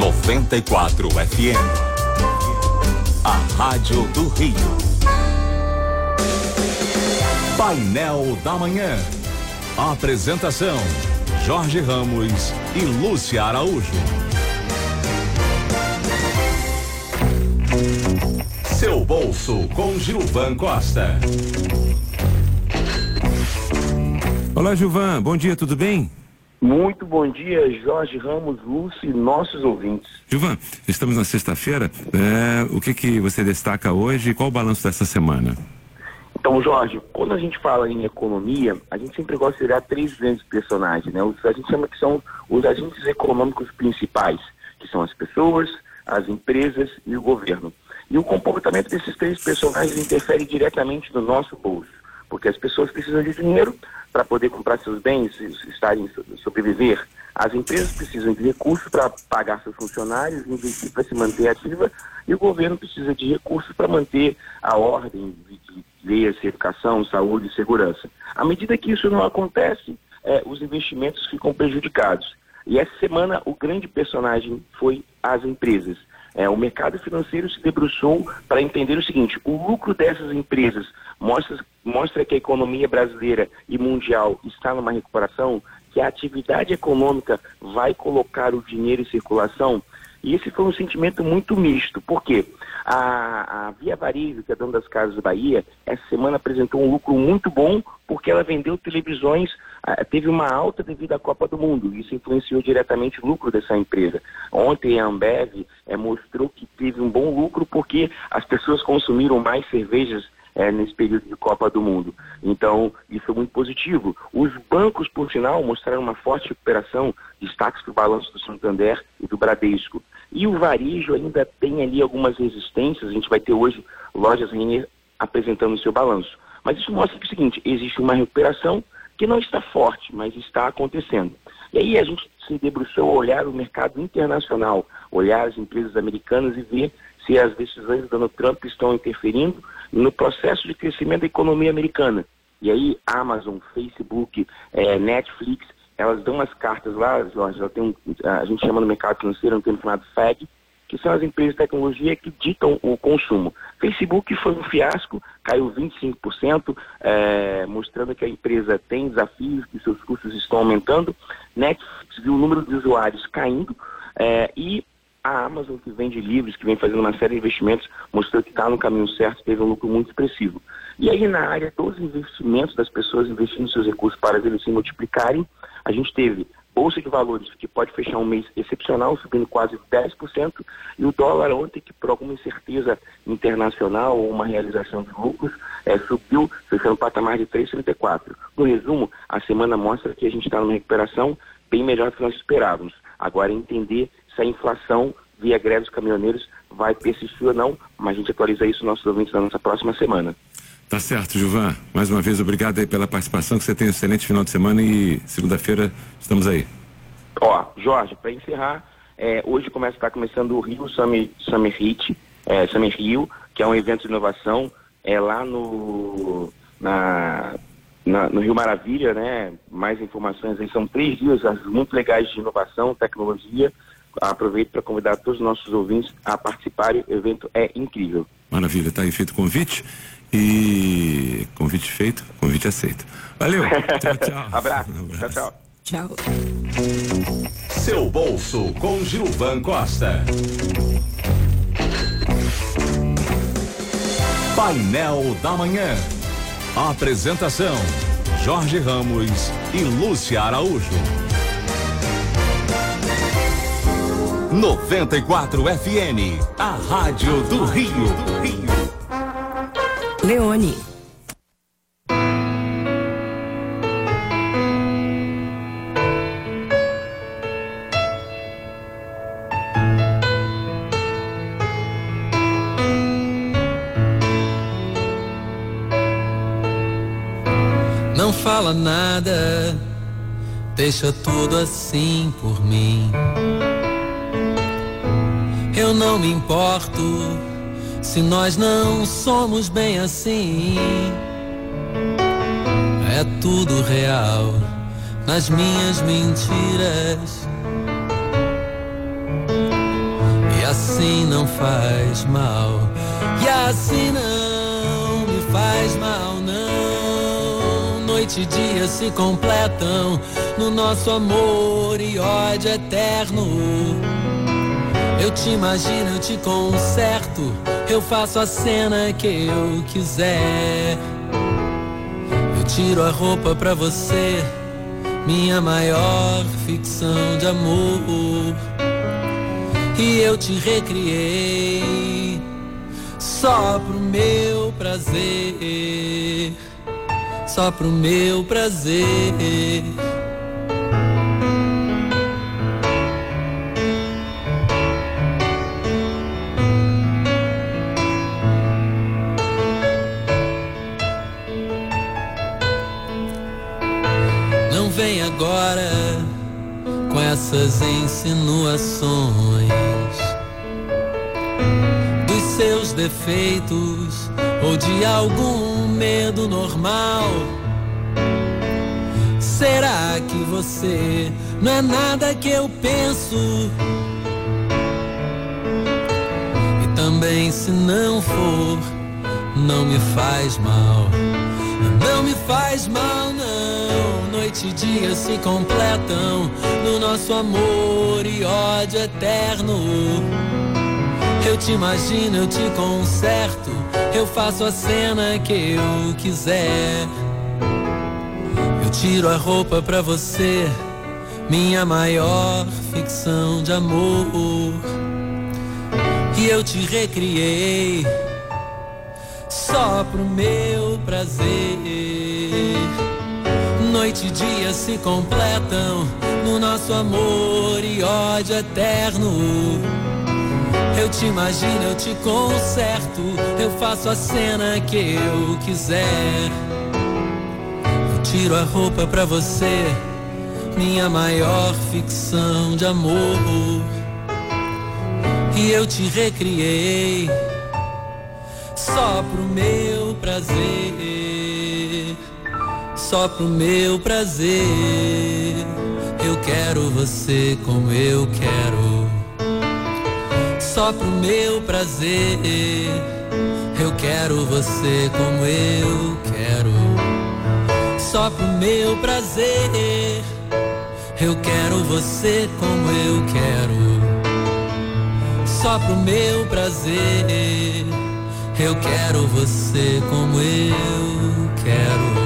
94 FM. A Rádio do Rio. Painel da Manhã. Apresentação: Jorge Ramos e Lúcia Araújo. Seu bolso com Gilvan Costa. Olá, Gilvan. Bom dia, tudo bem? Muito bom dia, Jorge Ramos, Lúcio e nossos ouvintes. Gilvan, estamos na sexta-feira. É, o que, que você destaca hoje e qual o balanço dessa semana? Então, Jorge, quando a gente fala em economia, a gente sempre gosta de olhar três grandes personagens, né? Os, a gente chama que são os agentes econômicos principais, que são as pessoas, as empresas e o governo. E o comportamento desses três personagens interfere diretamente no nosso bolso, porque as pessoas precisam de dinheiro, para poder comprar seus bens, estarem sobreviver. As empresas precisam de recursos para pagar seus funcionários, investir para se manter ativa, e o governo precisa de recursos para manter a ordem de, de leis, educação, saúde e segurança. À medida que isso não acontece, é, os investimentos ficam prejudicados. E essa semana o grande personagem foi as empresas. É, o mercado financeiro se debruçou para entender o seguinte: o lucro dessas empresas mostra, mostra que a economia brasileira e mundial está numa recuperação, que a atividade econômica vai colocar o dinheiro em circulação. E esse foi um sentimento muito misto. Por quê? A, a Via Varejo, que é dona das Casas da Bahia, essa semana apresentou um lucro muito bom porque ela vendeu televisões, teve uma alta devido à Copa do Mundo. Isso influenciou diretamente o lucro dessa empresa. Ontem a Ambev é, mostrou que teve um bom lucro porque as pessoas consumiram mais cervejas é, nesse período de Copa do Mundo. Então, isso é muito positivo. Os bancos, por sinal, mostraram uma forte recuperação, destaques para o balanço do Santander e do Bradesco. E o varejo ainda tem ali algumas resistências, a gente vai ter hoje lojas Renner apresentando o seu balanço. Mas isso mostra que é o seguinte, existe uma recuperação que não está forte, mas está acontecendo. E aí a gente se debruçou a olhar o mercado internacional, olhar as empresas americanas e ver se as decisões do Donald Trump estão interferindo no processo de crescimento da economia americana. E aí Amazon, Facebook, é, Netflix, elas dão as cartas lá, a gente chama no mercado financeiro um termo chamado FED, que são as empresas de tecnologia que ditam o consumo. Facebook foi um fiasco, caiu 25%, é, mostrando que a empresa tem desafios, que seus custos estão aumentando. Netflix viu o número de usuários caindo é, e a Amazon, que vende livros, que vem fazendo uma série de investimentos, mostrou que está no caminho certo, teve um lucro muito expressivo. E aí, na área dos investimentos, das pessoas investindo seus recursos para eles se multiplicarem, a gente teve Bolsa de Valores, que pode fechar um mês excepcional, subindo quase 10%, e o dólar ontem, que por alguma incerteza internacional ou uma realização de lucros, é, subiu, fechando um patamar de 3,34. No resumo, a semana mostra que a gente está numa recuperação bem melhor do que nós esperávamos. Agora, entender se a inflação via greve dos caminhoneiros vai persistir ou não, mas a gente atualiza isso nos nossos ouvintes na nossa próxima semana. Tá certo, Gilvan. Mais uma vez, obrigado aí pela participação, que você tenha um excelente final de semana e segunda-feira estamos aí. Ó, Jorge, para encerrar, é, hoje começa está começando o Rio Summer, Summer Hit, é, Summer Rio, que é um evento de inovação, é lá no na, na, no Rio Maravilha, né? Mais informações aí são três dias muito legais de inovação, tecnologia. Aproveito para convidar todos os nossos ouvintes a participarem. O evento é incrível. Maravilha, está aí feito o convite. E convite feito, convite aceito. Valeu. tchau, tchau. Abraço. Um abraço. Tchau, tchau. Tchau. Seu bolso com Gilvan Costa. Painel da Manhã. Apresentação: Jorge Ramos e Lúcia Araújo. 94 FM, a Rádio do Rio. Leone. Fala nada, deixa tudo assim por mim. Eu não me importo se nós não somos bem assim. É tudo real nas minhas mentiras. assim não faz mal. E assim não me faz mal, não. Noite e dia se completam no nosso amor e ódio eterno. Eu te imagino, eu te conserto, eu faço a cena que eu quiser. Eu tiro a roupa pra você, minha maior ficção de amor. E eu te recriei só pro meu prazer, só pro meu prazer. agora com essas insinuações defeitos ou de algum medo normal. Será que você não é nada que eu penso? E também se não for, não me faz mal. Não me faz mal, não. Noite e dia se completam no nosso amor e ódio eterno. Te imagino, eu te conserto. Eu faço a cena que eu quiser. Eu tiro a roupa pra você, minha maior ficção de amor. E eu te recriei só pro meu prazer. Noite e dia se completam no nosso amor e ódio eterno. Eu te imagino, eu te conserto, eu faço a cena que eu quiser. Eu tiro a roupa pra você, minha maior ficção de amor. E eu te recriei só pro meu prazer, só pro meu prazer. Eu quero você como eu quero, só pro meu prazer. Eu quero você como eu quero, só pro meu prazer. Eu quero você como eu quero, só pro meu prazer. Eu quero você como eu quero.